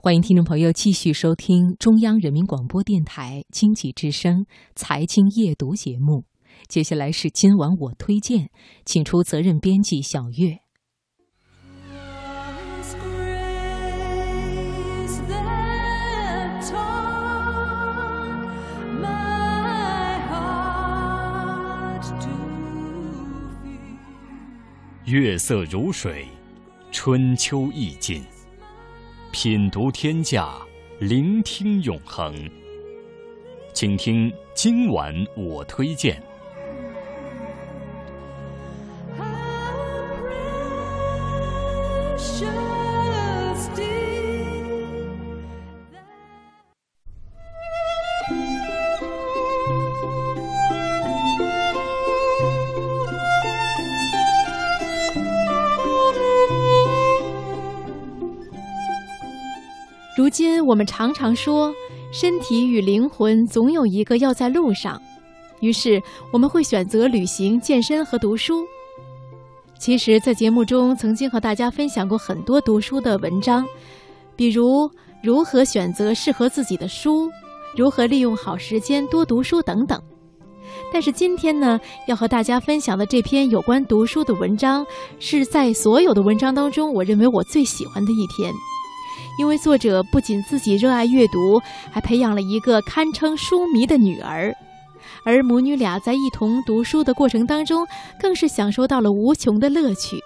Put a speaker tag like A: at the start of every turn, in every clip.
A: 欢迎听众朋友继续收听中央人民广播电台经济之声财经夜读节目。接下来是今晚我推荐，请出责任编辑小月。
B: 月色如水，春秋意境。品读天下，聆听永恒。请听今晚我推荐。
C: 如今我们常常说，身体与灵魂总有一个要在路上，于是我们会选择旅行、健身和读书。其实，在节目中曾经和大家分享过很多读书的文章，比如如何选择适合自己的书，如何利用好时间多读书等等。但是今天呢，要和大家分享的这篇有关读书的文章，是在所有的文章当中，我认为我最喜欢的一篇。因为作者不仅自己热爱阅读，还培养了一个堪称书迷的女儿，而母女俩在一同读书的过程当中，更是享受到了无穷的乐趣。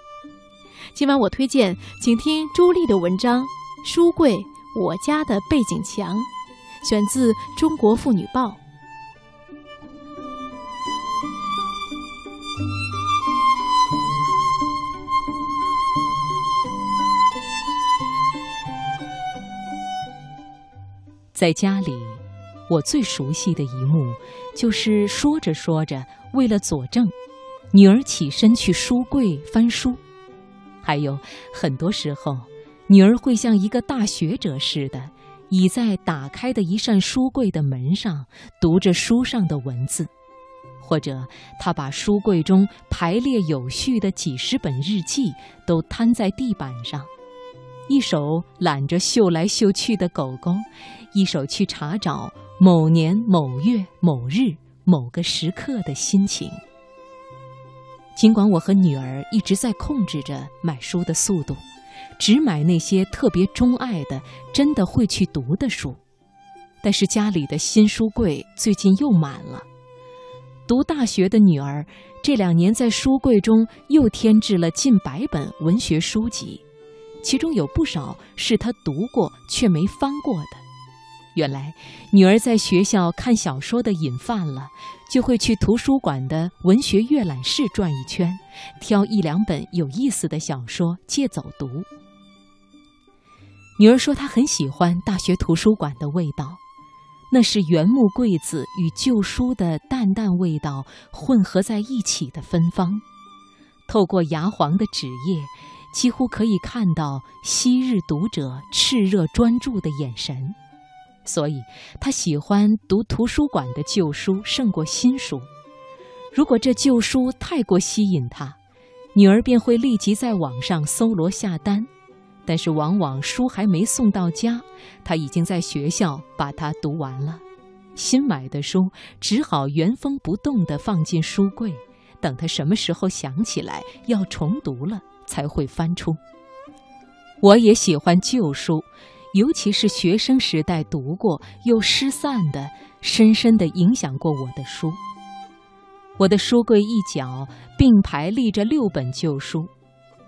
C: 今晚我推荐，请听朱莉的文章《书柜：我家的背景墙》，选自《中国妇女报》。
A: 在家里，我最熟悉的一幕，就是说着说着，为了佐证，女儿起身去书柜翻书。还有很多时候，女儿会像一个大学者似的，倚在打开的一扇书柜的门上，读着书上的文字；或者，她把书柜中排列有序的几十本日记都摊在地板上。一手揽着嗅来嗅去的狗狗，一手去查找某年某月某日某个时刻的心情。尽管我和女儿一直在控制着买书的速度，只买那些特别钟爱的、真的会去读的书，但是家里的新书柜最近又满了。读大学的女儿这两年在书柜中又添置了近百本文学书籍。其中有不少是她读过却没翻过的。原来，女儿在学校看小说的瘾犯了，就会去图书馆的文学阅览室转一圈，挑一两本有意思的小说借走读。女儿说她很喜欢大学图书馆的味道，那是原木柜子与旧书的淡淡味道混合在一起的芬芳，透过牙黄的纸页。几乎可以看到昔日读者炽热专注的眼神，所以他喜欢读图书馆的旧书胜过新书。如果这旧书太过吸引他，女儿便会立即在网上搜罗下单。但是往往书还没送到家，他已经在学校把它读完了。新买的书只好原封不动地放进书柜，等他什么时候想起来要重读了。才会翻出。我也喜欢旧书，尤其是学生时代读过又失散的、深深的影响过我的书。我的书柜一角并排立着六本旧书，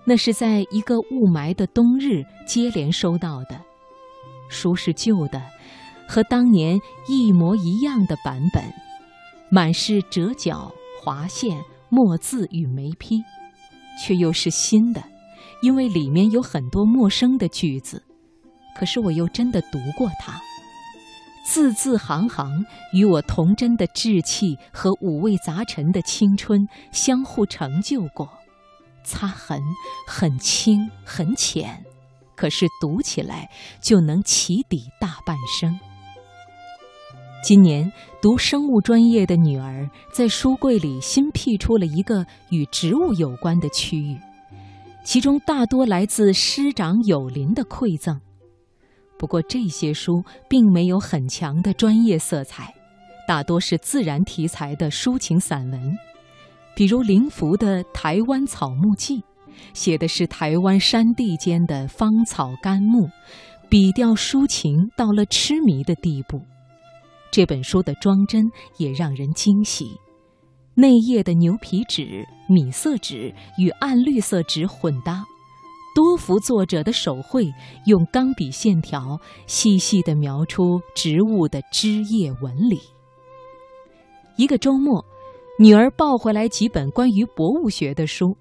A: 那是在一个雾霾的冬日接连收到的。书是旧的，和当年一模一样的版本，满是折角、划线、墨字与眉批。却又是新的，因为里面有很多陌生的句子，可是我又真的读过它，字字行行与我童真的稚气和五味杂陈的青春相互成就过，擦痕很轻很浅，可是读起来就能起底大半生。今年读生物专业的女儿在书柜里新辟出了一个与植物有关的区域，其中大多来自师长有灵的馈赠。不过这些书并没有很强的专业色彩，大多是自然题材的抒情散文，比如林福的《台湾草木记》，写的是台湾山地间的芳草甘木，笔调抒情到了痴迷的地步。这本书的装帧也让人惊喜，内页的牛皮纸、米色纸与暗绿色纸混搭。多幅作者的手绘，用钢笔线条细细地描出植物的枝叶纹理。一个周末，女儿抱回来几本关于博物学的书，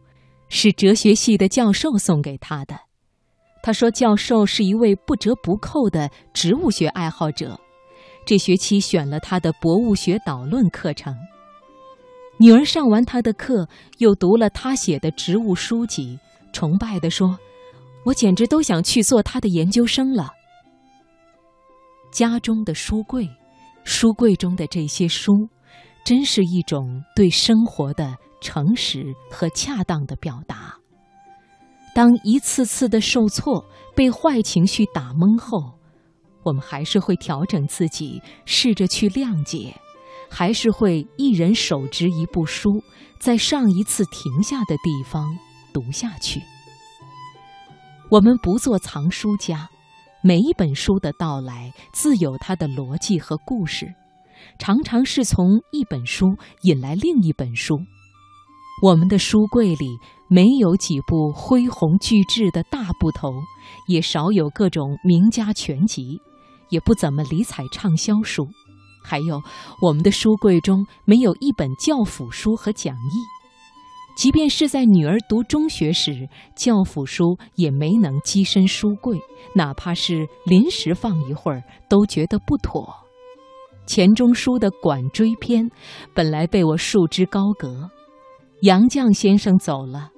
A: 是哲学系的教授送给她的。他说，教授是一位不折不扣的植物学爱好者，这学期选了他的博物学导论课程。女儿上完他的课，又读了他写的植物书籍。崇拜地说：“我简直都想去做他的研究生了。”家中的书柜，书柜中的这些书，真是一种对生活的诚实和恰当的表达。当一次次的受挫、被坏情绪打懵后，我们还是会调整自己，试着去谅解，还是会一人手执一部书，在上一次停下的地方。读下去。我们不做藏书家，每一本书的到来自有它的逻辑和故事，常常是从一本书引来另一本书。我们的书柜里没有几部恢宏巨制的大部头，也少有各种名家全集，也不怎么理睬畅销书。还有，我们的书柜中没有一本教辅书和讲义。即便是在女儿读中学时，教辅书也没能跻身书柜，哪怕是临时放一会儿，都觉得不妥。钱钟书的《管锥篇》本来被我束之高阁，杨绛先生走了，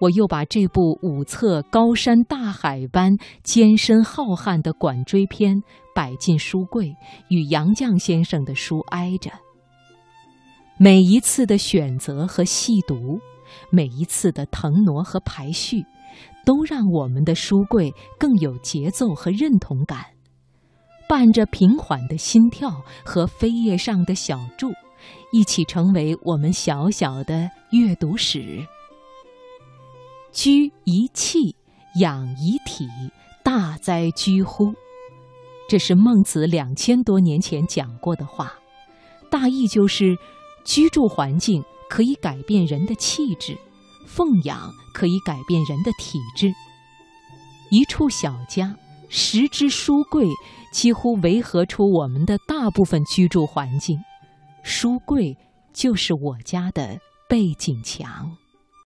A: 我又把这部五册高山大海般艰深浩瀚的《管锥篇》摆进书柜，与杨绛先生的书挨着。每一次的选择和细读。每一次的腾挪和排序，都让我们的书柜更有节奏和认同感，伴着平缓的心跳和扉页上的小注，一起成为我们小小的阅读史。居一气，养一体，大哉居乎？这是孟子两千多年前讲过的话，大意就是：居住环境。可以改变人的气质，奉养可以改变人的体质。一处小家，十只书柜，几乎维合出我们的大部分居住环境。书柜就是我家的背景墙。